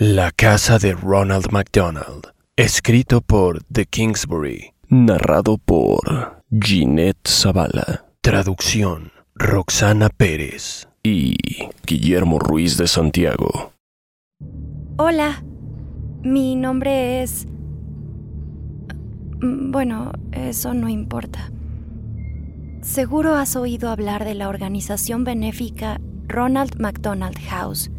La casa de Ronald McDonald, escrito por The Kingsbury, narrado por Ginette Zavala, traducción Roxana Pérez y Guillermo Ruiz de Santiago. Hola, mi nombre es... Bueno, eso no importa. Seguro has oído hablar de la organización benéfica Ronald McDonald House.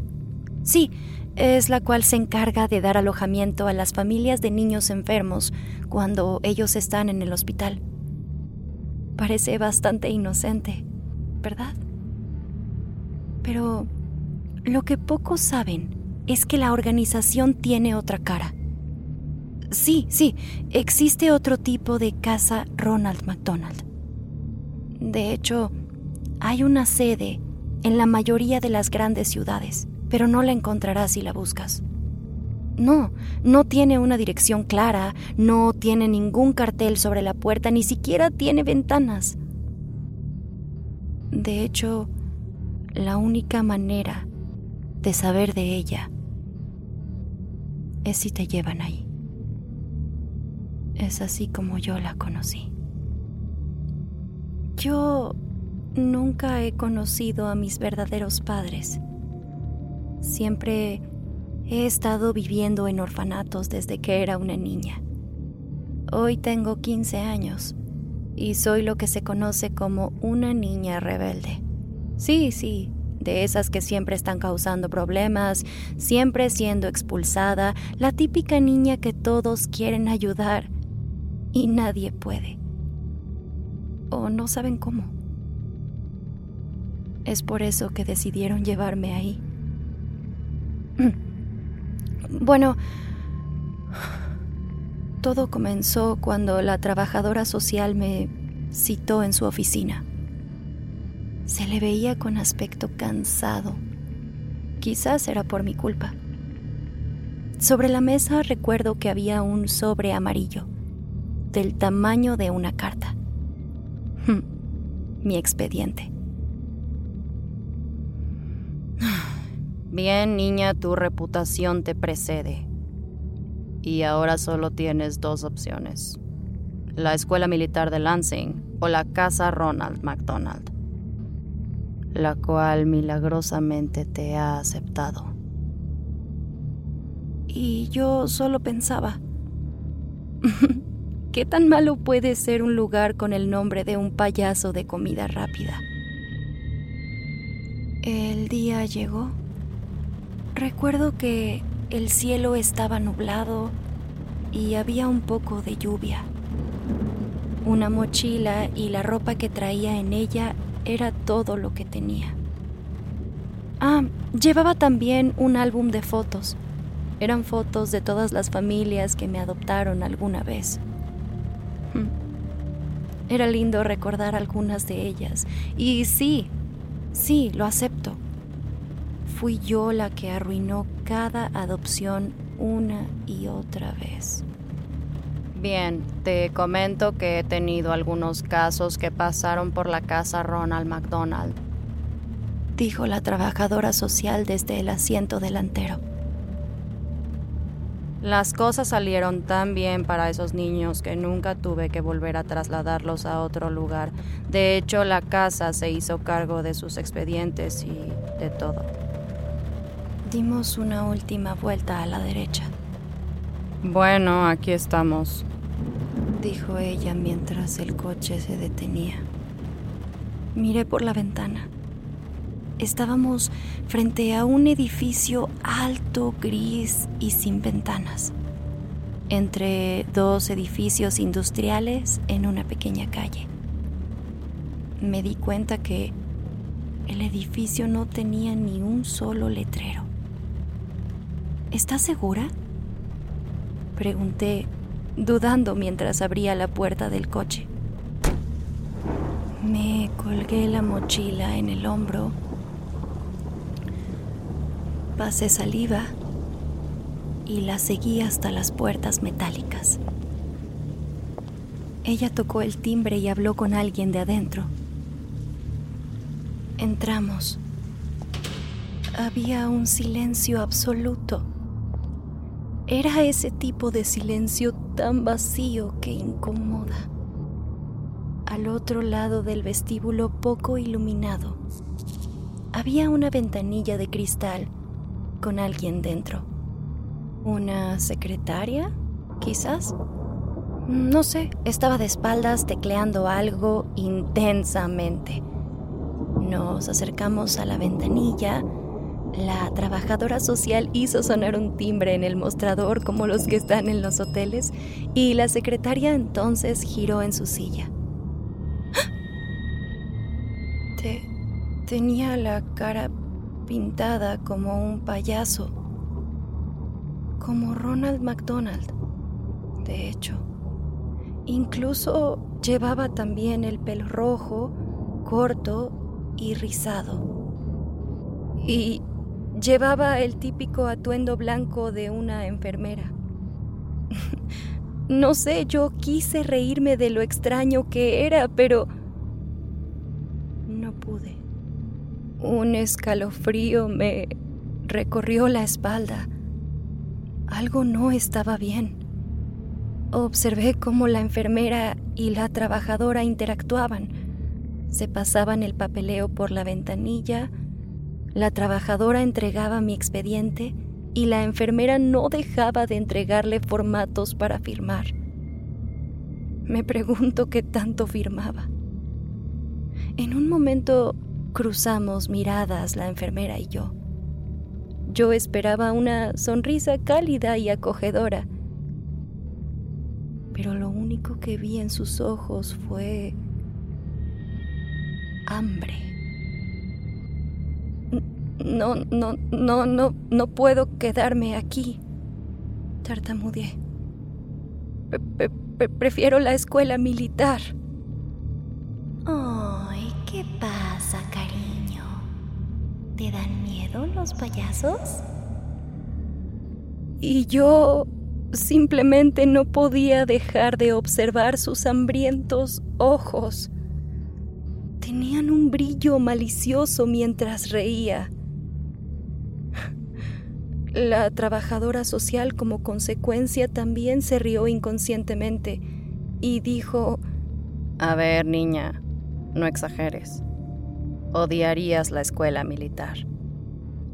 Sí, es la cual se encarga de dar alojamiento a las familias de niños enfermos cuando ellos están en el hospital. Parece bastante inocente, ¿verdad? Pero lo que pocos saben es que la organización tiene otra cara. Sí, sí, existe otro tipo de casa Ronald McDonald. De hecho, hay una sede en la mayoría de las grandes ciudades pero no la encontrarás si la buscas. No, no tiene una dirección clara, no tiene ningún cartel sobre la puerta, ni siquiera tiene ventanas. De hecho, la única manera de saber de ella es si te llevan ahí. Es así como yo la conocí. Yo nunca he conocido a mis verdaderos padres. Siempre he estado viviendo en orfanatos desde que era una niña. Hoy tengo 15 años y soy lo que se conoce como una niña rebelde. Sí, sí, de esas que siempre están causando problemas, siempre siendo expulsada, la típica niña que todos quieren ayudar y nadie puede. O no saben cómo. Es por eso que decidieron llevarme ahí. Bueno, todo comenzó cuando la trabajadora social me citó en su oficina. Se le veía con aspecto cansado. Quizás era por mi culpa. Sobre la mesa recuerdo que había un sobre amarillo, del tamaño de una carta. mi expediente. Bien, niña, tu reputación te precede. Y ahora solo tienes dos opciones. La Escuela Militar de Lansing o la Casa Ronald McDonald, la cual milagrosamente te ha aceptado. Y yo solo pensaba, ¿qué tan malo puede ser un lugar con el nombre de un payaso de comida rápida? El día llegó. Recuerdo que el cielo estaba nublado y había un poco de lluvia. Una mochila y la ropa que traía en ella era todo lo que tenía. Ah, llevaba también un álbum de fotos. Eran fotos de todas las familias que me adoptaron alguna vez. Hmm. Era lindo recordar algunas de ellas. Y sí, sí, lo acepto fui yo la que arruinó cada adopción una y otra vez. Bien, te comento que he tenido algunos casos que pasaron por la casa Ronald McDonald, dijo la trabajadora social desde el asiento delantero. Las cosas salieron tan bien para esos niños que nunca tuve que volver a trasladarlos a otro lugar. De hecho, la casa se hizo cargo de sus expedientes y de todo. Dimos una última vuelta a la derecha. Bueno, aquí estamos, dijo ella mientras el coche se detenía. Miré por la ventana. Estábamos frente a un edificio alto, gris y sin ventanas, entre dos edificios industriales en una pequeña calle. Me di cuenta que el edificio no tenía ni un solo letrero. ¿Estás segura? Pregunté, dudando mientras abría la puerta del coche. Me colgué la mochila en el hombro, pasé saliva y la seguí hasta las puertas metálicas. Ella tocó el timbre y habló con alguien de adentro. Entramos. Había un silencio absoluto. Era ese tipo de silencio tan vacío que incomoda. Al otro lado del vestíbulo poco iluminado, había una ventanilla de cristal con alguien dentro. ¿Una secretaria? Quizás. No sé, estaba de espaldas tecleando algo intensamente. Nos acercamos a la ventanilla. La trabajadora social hizo sonar un timbre en el mostrador como los que están en los hoteles y la secretaria entonces giró en su silla. tenía la cara pintada como un payaso, como Ronald McDonald, de hecho. Incluso llevaba también el pelo rojo, corto y rizado. Y llevaba el típico atuendo blanco de una enfermera. no sé, yo quise reírme de lo extraño que era, pero no pude. Un escalofrío me recorrió la espalda. Algo no estaba bien. Observé cómo la enfermera y la trabajadora interactuaban. Se pasaban el papeleo por la ventanilla, la trabajadora entregaba mi expediente y la enfermera no dejaba de entregarle formatos para firmar. Me pregunto qué tanto firmaba. En un momento cruzamos miradas la enfermera y yo. Yo esperaba una sonrisa cálida y acogedora pero lo único que vi en sus ojos fue hambre. No, no, no, no, no puedo quedarme aquí, tartamudeé. prefiero la escuela militar. Ay, ¿qué pasa, cariño? ¿Te dan miedo los payasos? Y yo Simplemente no podía dejar de observar sus hambrientos ojos. Tenían un brillo malicioso mientras reía. La trabajadora social como consecuencia también se rió inconscientemente y dijo, A ver, niña, no exageres. Odiarías la escuela militar.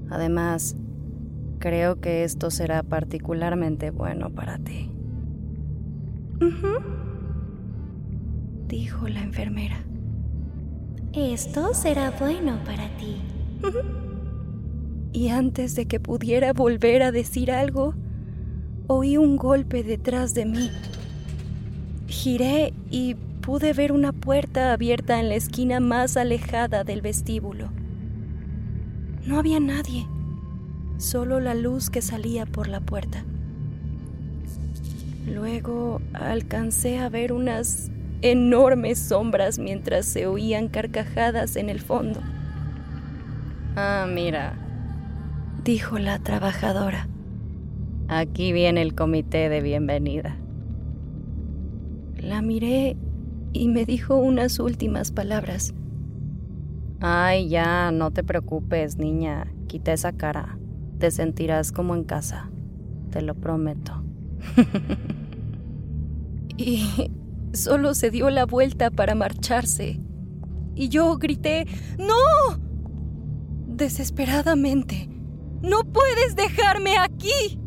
Además, Creo que esto será particularmente bueno para ti. Dijo la enfermera. Esto será bueno para ti. Y antes de que pudiera volver a decir algo, oí un golpe detrás de mí. Giré y pude ver una puerta abierta en la esquina más alejada del vestíbulo. No había nadie solo la luz que salía por la puerta. Luego alcancé a ver unas enormes sombras mientras se oían carcajadas en el fondo. Ah, mira, dijo la trabajadora. Aquí viene el comité de bienvenida. La miré y me dijo unas últimas palabras. Ay, ya, no te preocupes, niña. Quita esa cara te sentirás como en casa, te lo prometo. y solo se dio la vuelta para marcharse. Y yo grité, ¡No! Desesperadamente. ¡No puedes dejarme aquí!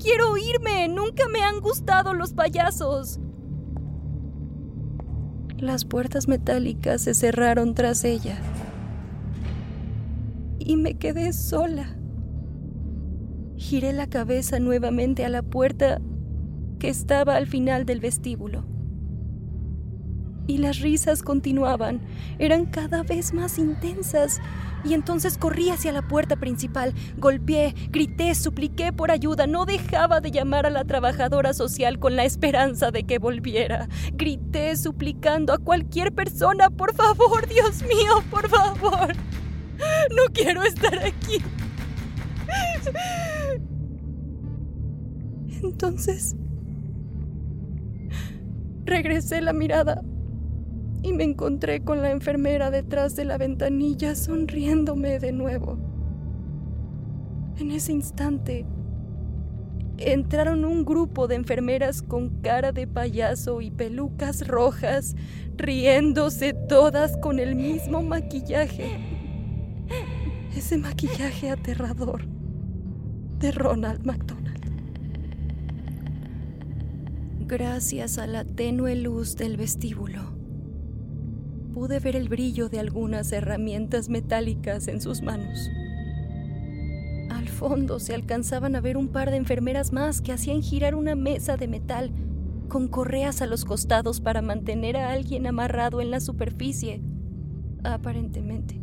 Quiero irme. Nunca me han gustado los payasos. Las puertas metálicas se cerraron tras ella. Y me quedé sola. Giré la cabeza nuevamente a la puerta que estaba al final del vestíbulo. Y las risas continuaban, eran cada vez más intensas. Y entonces corrí hacia la puerta principal, golpeé, grité, supliqué por ayuda, no dejaba de llamar a la trabajadora social con la esperanza de que volviera. Grité suplicando a cualquier persona, por favor, Dios mío, por favor. No quiero estar aquí. Entonces, regresé la mirada y me encontré con la enfermera detrás de la ventanilla sonriéndome de nuevo. En ese instante, entraron un grupo de enfermeras con cara de payaso y pelucas rojas, riéndose todas con el mismo maquillaje. Ese maquillaje aterrador de Ronald McDonald. Gracias a la tenue luz del vestíbulo, pude ver el brillo de algunas herramientas metálicas en sus manos. Al fondo se alcanzaban a ver un par de enfermeras más que hacían girar una mesa de metal con correas a los costados para mantener a alguien amarrado en la superficie, aparentemente.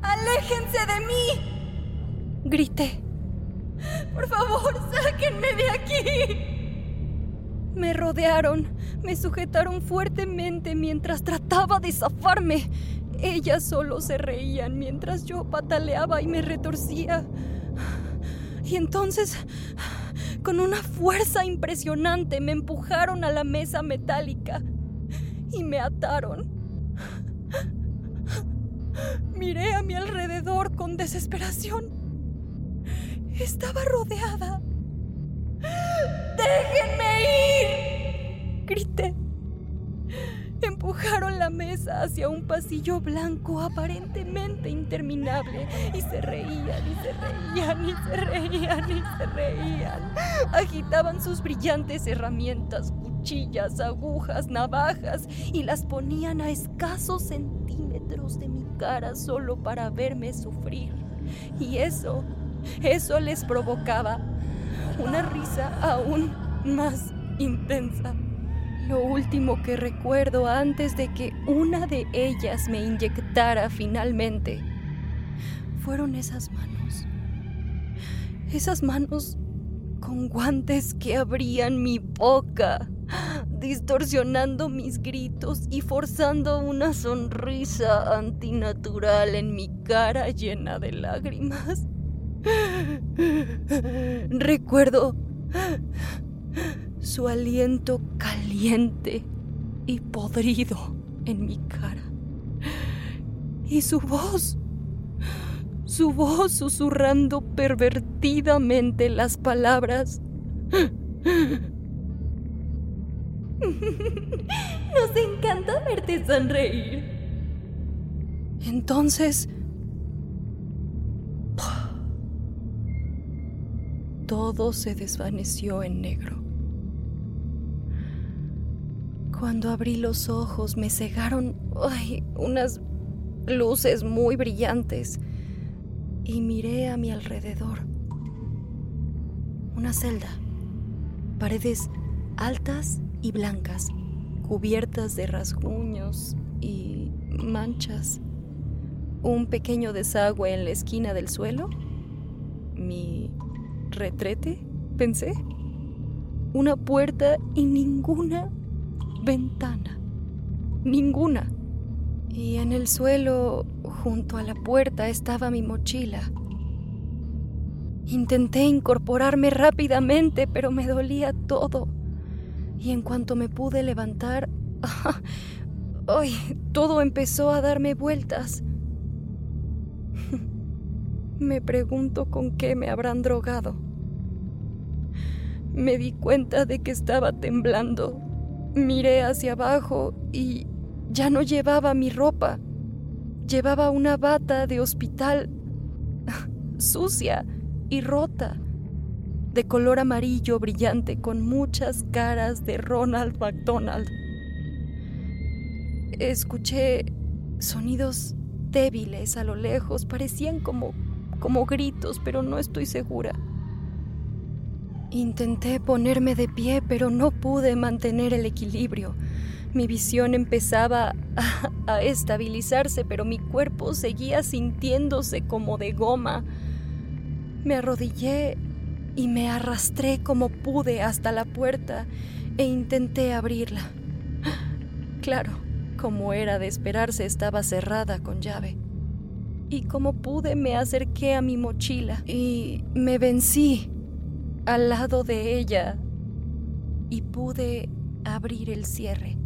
¡Aléjense de mí! Grité. Por favor, sáquenme de aquí. Me rodearon, me sujetaron fuertemente mientras trataba de zafarme. Ellas solo se reían mientras yo pataleaba y me retorcía. Y entonces, con una fuerza impresionante, me empujaron a la mesa metálica y me ataron. Miré a mi alrededor con desesperación. Estaba rodeada ¡Déjenme ir! Grité. Empujaron la mesa hacia un pasillo blanco aparentemente interminable y se reían y se reían y se reían y se reían. Agitaban sus brillantes herramientas, cuchillas, agujas, navajas y las ponían a escasos centímetros de mi cara solo para verme sufrir. Y eso, eso les provocaba una risa aún más intensa. Lo último que recuerdo antes de que una de ellas me inyectara finalmente fueron esas manos. Esas manos con guantes que abrían mi boca, distorsionando mis gritos y forzando una sonrisa antinatural en mi cara llena de lágrimas. Recuerdo su aliento caliente y podrido en mi cara. Y su voz, su voz susurrando pervertidamente las palabras. Nos encanta verte sonreír. Entonces, todo se desvaneció en negro. Cuando abrí los ojos me cegaron unas luces muy brillantes y miré a mi alrededor. Una celda, paredes altas y blancas, cubiertas de rasguños y manchas. Un pequeño desagüe en la esquina del suelo. Mi retrete, pensé. Una puerta y ninguna ventana. Ninguna. Y en el suelo, junto a la puerta, estaba mi mochila. Intenté incorporarme rápidamente, pero me dolía todo. Y en cuanto me pude levantar, ¡ay! todo empezó a darme vueltas. Me pregunto con qué me habrán drogado. Me di cuenta de que estaba temblando. Miré hacia abajo y ya no llevaba mi ropa. Llevaba una bata de hospital sucia y rota, de color amarillo brillante con muchas caras de Ronald McDonald. Escuché sonidos débiles a lo lejos, parecían como como gritos, pero no estoy segura. Intenté ponerme de pie, pero no pude mantener el equilibrio. Mi visión empezaba a, estabilizarse, pero mi cuerpo seguía sintiéndose como de goma. Me arrodillé y me arrastré como pude hasta la puerta e intenté abrirla. Claro, como era de esperarse, estaba cerrada con llave. Y como pude, me acerqué a mi mochila y me vencí al lado de ella y pude abrir el cierre.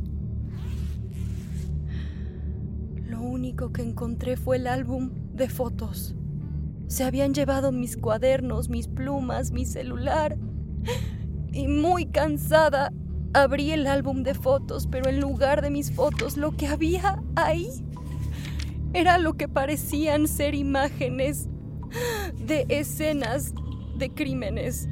Lo único que encontré fue el álbum de fotos. Se habían llevado mis cuadernos, mis plumas, mi celular. Y muy cansada, abrí el álbum de fotos, pero en lugar de mis fotos, lo que había ahí era lo que parecían ser imágenes de escenas de crímenes.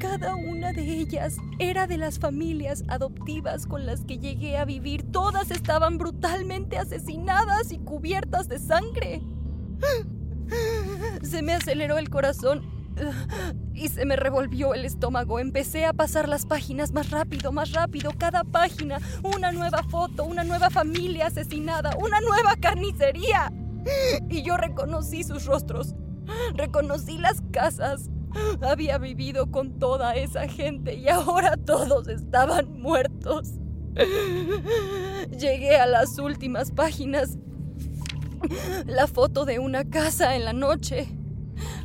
Cada una de ellas era de las familias adoptivas con las que llegué a vivir. Todas estaban brutalmente asesinadas y cubiertas de sangre. Se me aceleró el corazón y se me revolvió el estómago. Empecé a pasar las páginas más rápido, más rápido. Cada página, una nueva foto, una nueva familia asesinada, una nueva carnicería. Y yo reconocí sus rostros. Reconocí las casas, había vivido con toda esa gente y ahora todos estaban muertos. Llegué a las últimas páginas. La foto de una casa en la noche.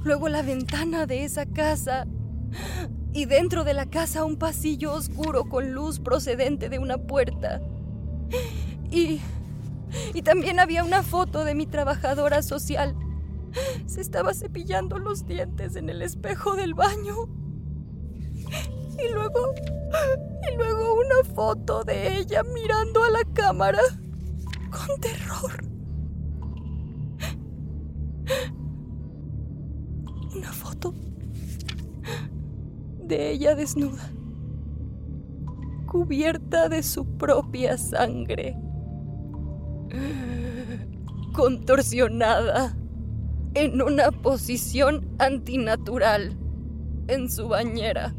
Luego la ventana de esa casa. Y dentro de la casa un pasillo oscuro con luz procedente de una puerta. Y... Y también había una foto de mi trabajadora social se estaba cepillando los dientes en el espejo del baño. Y luego... Y luego una foto de ella mirando a la cámara con terror. Una foto de ella desnuda, cubierta de su propia sangre, contorsionada en una posición antinatural en su bañera.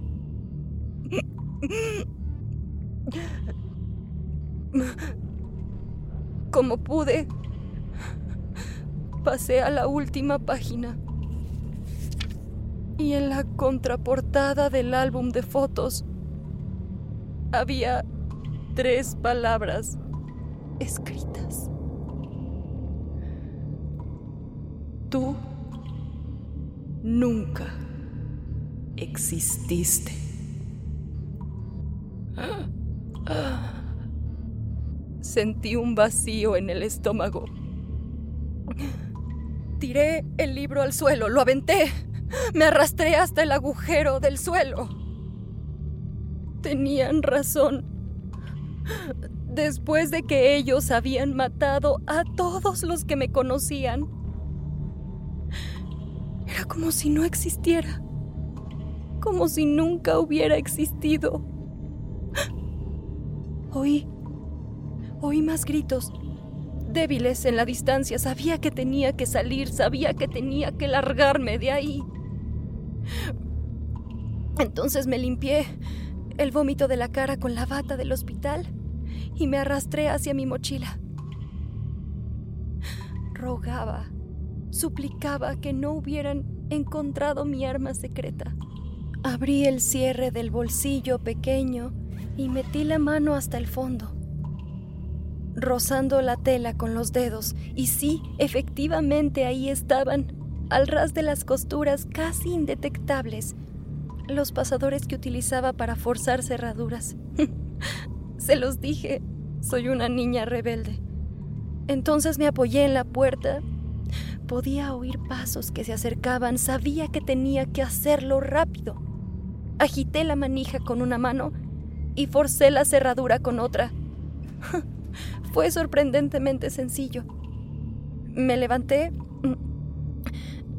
Como pude, pasé a la última página. Y en la contraportada del álbum de fotos había tres palabras escritas. Tú nunca exististe. Sentí un vacío en el estómago. Tiré el libro al suelo, lo aventé. Me arrastré hasta el agujero del suelo. Tenían razón. Después de que ellos habían matado a todos los que me conocían, como si no existiera. Como si nunca hubiera existido. Oí. Oí más gritos. Débiles en la distancia. Sabía que tenía que salir. Sabía que tenía que largarme de ahí. Entonces me limpié el vómito de la cara con la bata del hospital y me arrastré hacia mi mochila. Rogaba suplicaba que no hubieran encontrado mi arma secreta. Abrí el cierre del bolsillo pequeño y metí la mano hasta el fondo, rozando la tela con los dedos, y sí, efectivamente ahí estaban, al ras de las costuras casi indetectables, los pasadores que utilizaba para forzar cerraduras. Se los dije, soy una niña rebelde. Entonces me apoyé en la puerta Podía oír pasos que se acercaban, sabía que tenía que hacerlo rápido. Agité la manija con una mano y forcé la cerradura con otra. Fue sorprendentemente sencillo. Me levanté.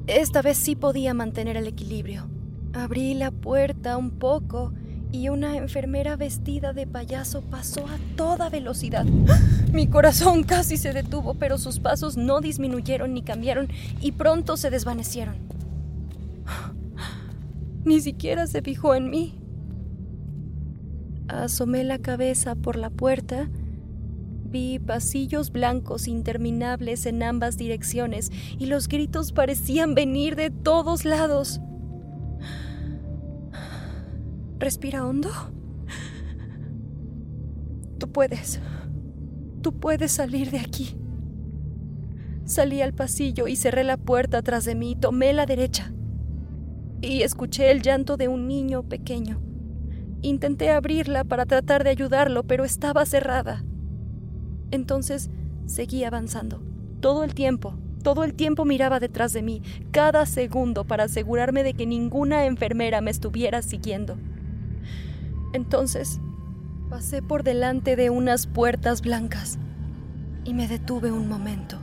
Esta vez sí podía mantener el equilibrio. Abrí la puerta un poco y una enfermera vestida de payaso pasó a toda velocidad. Mi corazón casi se detuvo, pero sus pasos no disminuyeron ni cambiaron y pronto se desvanecieron. Ni siquiera se fijó en mí. Asomé la cabeza por la puerta, vi pasillos blancos interminables en ambas direcciones y los gritos parecían venir de todos lados. Respira hondo. Tú puedes. Tú puedes salir de aquí. Salí al pasillo y cerré la puerta tras de mí, tomé la derecha y escuché el llanto de un niño pequeño. Intenté abrirla para tratar de ayudarlo, pero estaba cerrada. Entonces seguí avanzando. Todo el tiempo, todo el tiempo miraba detrás de mí, cada segundo para asegurarme de que ninguna enfermera me estuviera siguiendo. Entonces pasé por delante de unas puertas blancas y me detuve un momento.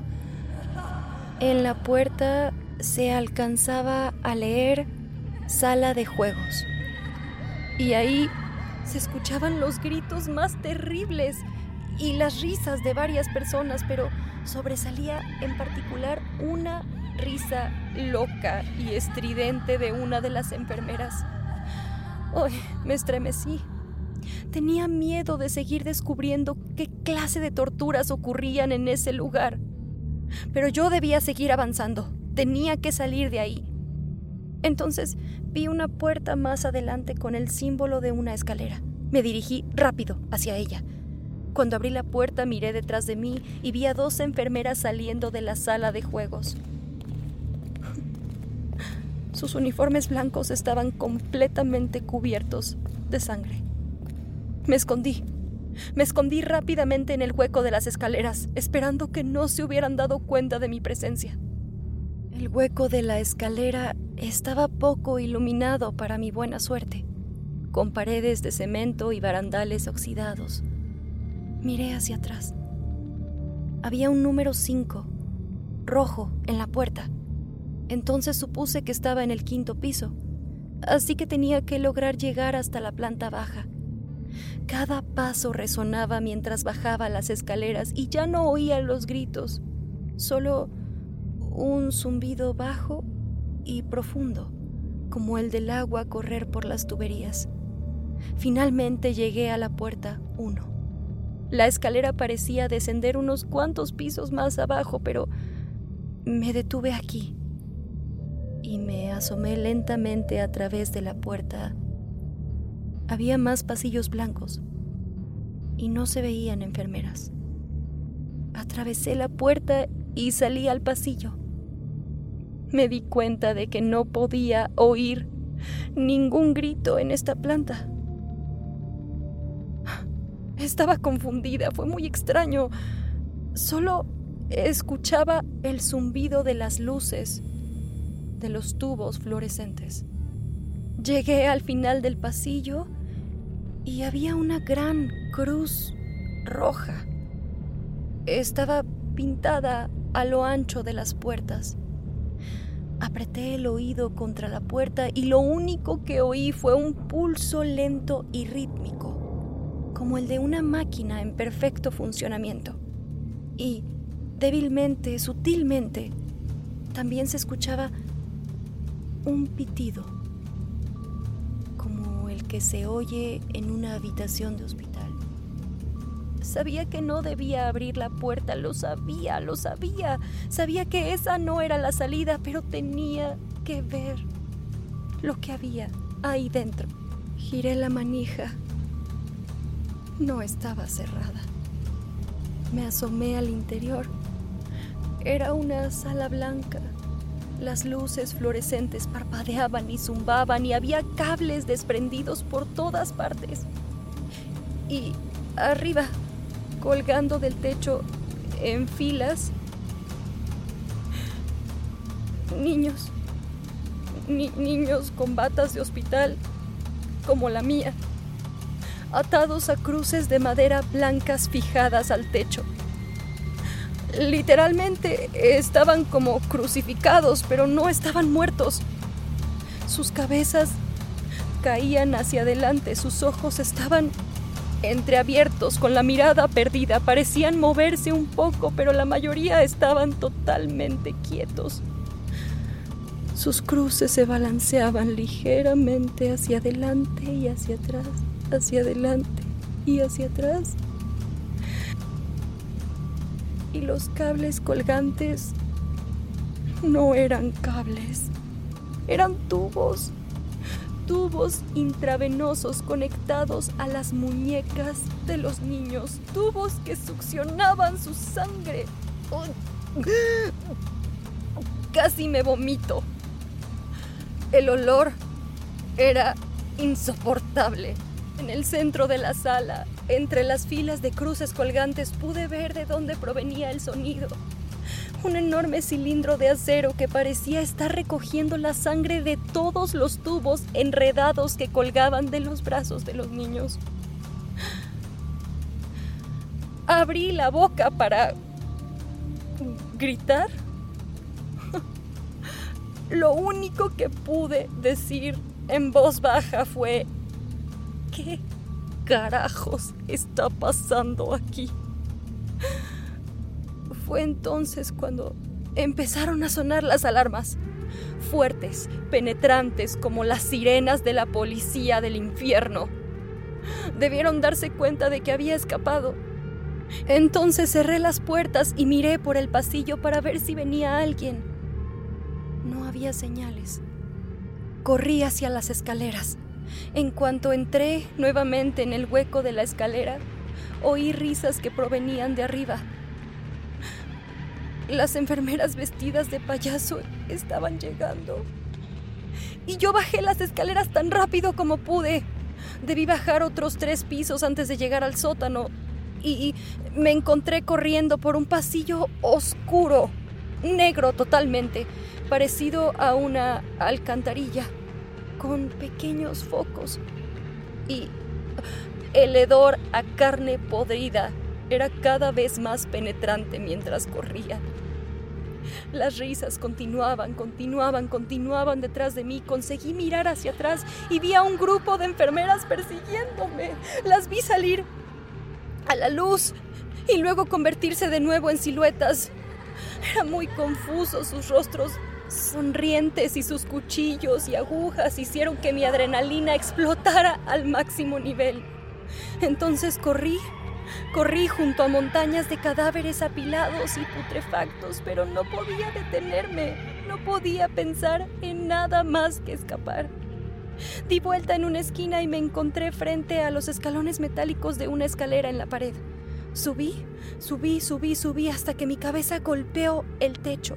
En la puerta se alcanzaba a leer sala de juegos. Y ahí se escuchaban los gritos más terribles y las risas de varias personas, pero sobresalía en particular una risa loca y estridente de una de las enfermeras. Me estremecí. Tenía miedo de seguir descubriendo qué clase de torturas ocurrían en ese lugar. Pero yo debía seguir avanzando. Tenía que salir de ahí. Entonces vi una puerta más adelante con el símbolo de una escalera. Me dirigí rápido hacia ella. Cuando abrí la puerta miré detrás de mí y vi a dos enfermeras saliendo de la sala de juegos. Sus uniformes blancos estaban completamente cubiertos de sangre. Me escondí. Me escondí rápidamente en el hueco de las escaleras, esperando que no se hubieran dado cuenta de mi presencia. El hueco de la escalera estaba poco iluminado para mi buena suerte, con paredes de cemento y barandales oxidados. Miré hacia atrás. Había un número 5, rojo, en la puerta. Entonces supuse que estaba en el quinto piso, así que tenía que lograr llegar hasta la planta baja. Cada paso resonaba mientras bajaba las escaleras y ya no oía los gritos, solo un zumbido bajo y profundo, como el del agua correr por las tuberías. Finalmente llegué a la puerta 1. La escalera parecía descender unos cuantos pisos más abajo, pero me detuve aquí y me asomé lentamente a través de la puerta. Había más pasillos blancos y no se veían enfermeras. Atravesé la puerta y salí al pasillo me di cuenta de que no podía oír ningún grito en esta planta. Estaba confundida, fue muy extraño. Solo escuchaba el zumbido de las luces de los tubos fluorescentes. Llegué al final del pasillo y había una gran cruz roja. Estaba pintada a lo ancho de las puertas. Apreté el oído contra la puerta y lo único que oí fue un pulso lento y rítmico, como el de una máquina en perfecto funcionamiento. Y, débilmente, sutilmente, también se escuchaba un pitido, como el que se oye en una habitación de hospital. Sabía que no debía abrir la puerta, lo sabía, lo sabía. Sabía que esa no era la salida, pero tenía que ver lo que había ahí dentro. Giré la manija. No estaba cerrada. Me asomé al interior. Era una sala blanca. Las luces fluorescentes parpadeaban y zumbaban y había cables desprendidos por todas partes. Y arriba colgando del techo en filas. Niños, niños con batas de hospital, como la mía, atados a cruces de madera blancas fijadas al techo. Literalmente estaban como crucificados, pero no estaban muertos. Sus cabezas caían hacia adelante, sus ojos estaban entreabiertos, con la mirada perdida, parecían moverse un poco, pero la mayoría estaban totalmente quietos. Sus cruces se balanceaban ligeramente hacia adelante y hacia atrás, hacia adelante y hacia atrás. Y los cables colgantes no eran cables, eran tubos. Tubos intravenosos conectados a las muñecas de los niños. Tubos que succionaban su sangre. Casi me vomito. El olor era insoportable. En el centro de la sala, entre las filas de cruces colgantes, pude ver de dónde provenía el sonido un enorme cilindro de acero que parecía estar recogiendo la sangre de todos los tubos enredados que colgaban de los brazos de los niños. Abrí la boca para gritar. Lo único que pude decir en voz baja fue, ¿qué carajos está pasando aquí? Fue entonces cuando empezaron a sonar las alarmas, fuertes, penetrantes como las sirenas de la policía del infierno. Debieron darse cuenta de que había escapado. Entonces cerré las puertas y miré por el pasillo para ver si venía alguien. No había señales. Corrí hacia las escaleras. En cuanto entré nuevamente en el hueco de la escalera, oí risas que provenían de arriba. Las enfermeras vestidas de payaso estaban llegando. Y yo bajé las escaleras tan rápido como pude. Debí bajar otros tres pisos antes de llegar al sótano. Y me encontré corriendo por un pasillo oscuro, negro totalmente, parecido a una alcantarilla, con pequeños focos. Y el hedor a carne podrida era cada vez más penetrante mientras corría. Las risas continuaban, continuaban, continuaban detrás de mí. Conseguí mirar hacia atrás y vi a un grupo de enfermeras persiguiéndome. Las vi salir a la luz y luego convertirse de nuevo en siluetas. Era muy confuso sus rostros sonrientes y sus cuchillos y agujas hicieron que mi adrenalina explotara al máximo nivel. Entonces corrí Corrí junto a montañas de cadáveres apilados y putrefactos, pero no podía detenerme, no podía pensar en nada más que escapar. Di vuelta en una esquina y me encontré frente a los escalones metálicos de una escalera en la pared. Subí, subí, subí, subí hasta que mi cabeza golpeó el techo.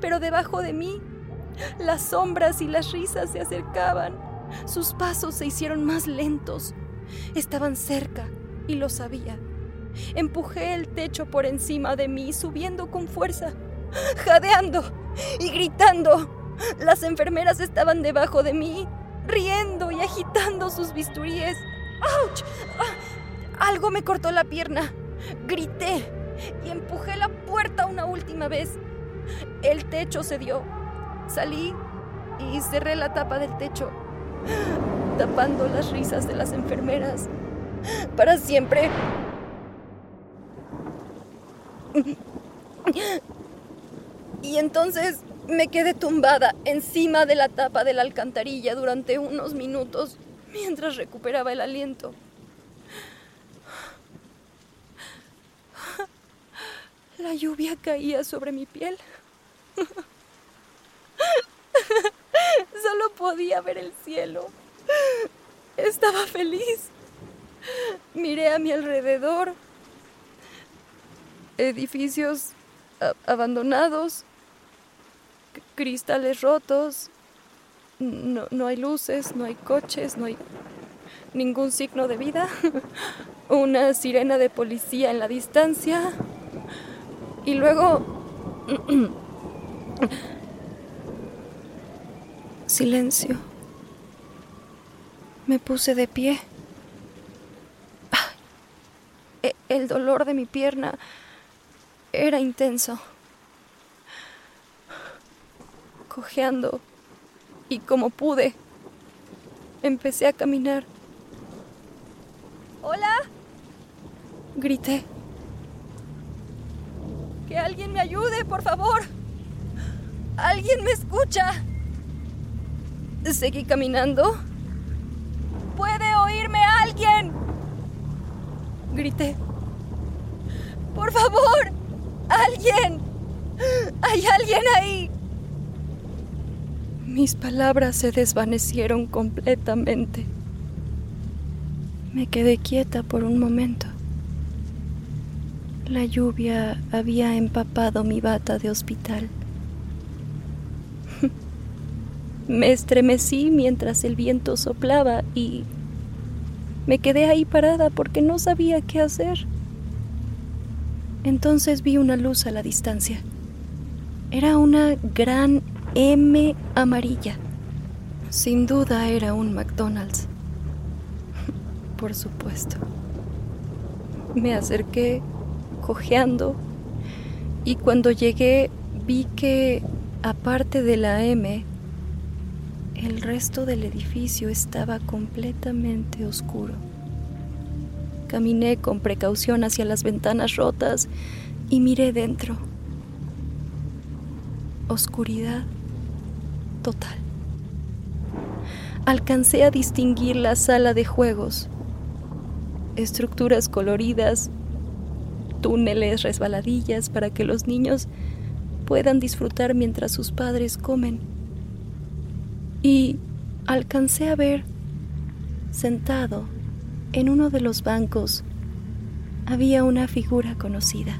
Pero debajo de mí, las sombras y las risas se acercaban. Sus pasos se hicieron más lentos. Estaban cerca, y lo sabía. Empujé el techo por encima de mí, subiendo con fuerza, jadeando y gritando. Las enfermeras estaban debajo de mí, riendo y agitando sus bisturíes. ¡Auch! Ah, algo me cortó la pierna. Grité y empujé la puerta una última vez. El techo cedió. Salí y cerré la tapa del techo, tapando las risas de las enfermeras para siempre. Y entonces me quedé tumbada encima de la tapa de la alcantarilla durante unos minutos mientras recuperaba el aliento. La lluvia caía sobre mi piel. Solo podía ver el cielo. Estaba feliz. Miré a mi alrededor. Edificios abandonados, cristales rotos, no, no, hay luces, no hay coches, no hay ningún signo de vida, una sirena de policía en la distancia y luego... Silencio. Me puse de pie. El dolor de mi pierna era intenso. Cojeando y como pude, empecé a caminar. ¡Hola! Grité. Que alguien me ayude, por favor. ¿Alguien me escucha? Seguí caminando. ¿Puede oírme alguien? Grité. ¡Por favor! ¡Alguien! ¡Hay alguien ahí! Mis palabras se desvanecieron completamente. Me quedé quieta por un momento. La lluvia había empapado mi bata de hospital. Me estremecí mientras el viento soplaba y me quedé ahí parada porque no sabía qué hacer. Entonces vi una luz a la distancia. Era una gran M amarilla. Sin duda era un McDonald's. Por supuesto. Me acerqué cojeando y cuando llegué vi que, aparte de la M, el resto del edificio estaba completamente oscuro. Caminé con precaución hacia las ventanas rotas y miré dentro. Oscuridad total. Alcancé a distinguir la sala de juegos, estructuras coloridas, túneles, resbaladillas para que los niños puedan disfrutar mientras sus padres comen y alcancé a ver, sentado en uno de los bancos, había una figura conocida,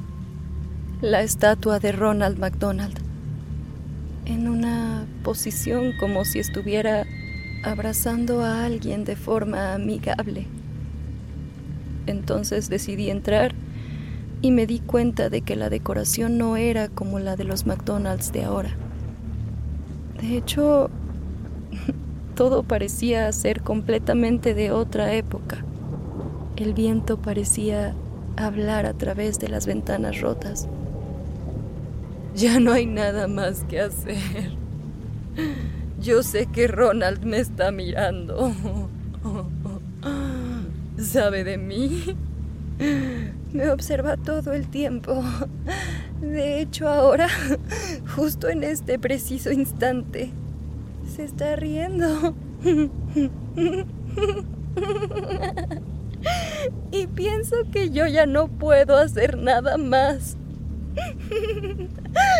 la estatua de Ronald McDonald, en una posición como si estuviera abrazando a alguien de forma amigable. Entonces decidí entrar y me di cuenta de que la decoración no era como la de los McDonald's de ahora. De hecho, todo parecía ser completamente de otra época. El viento parecía hablar a través de las ventanas rotas. Ya no hay nada más que hacer. Yo sé que Ronald me está mirando. ¿Sabe de mí? Me observa todo el tiempo. De hecho, ahora, justo en este preciso instante, se está riendo. Y pienso que yo ya no puedo hacer nada más.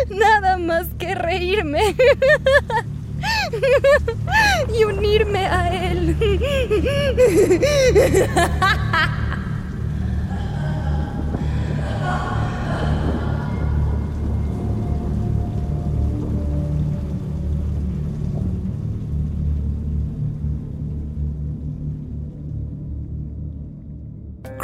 Nada más que reírme. Y unirme a él.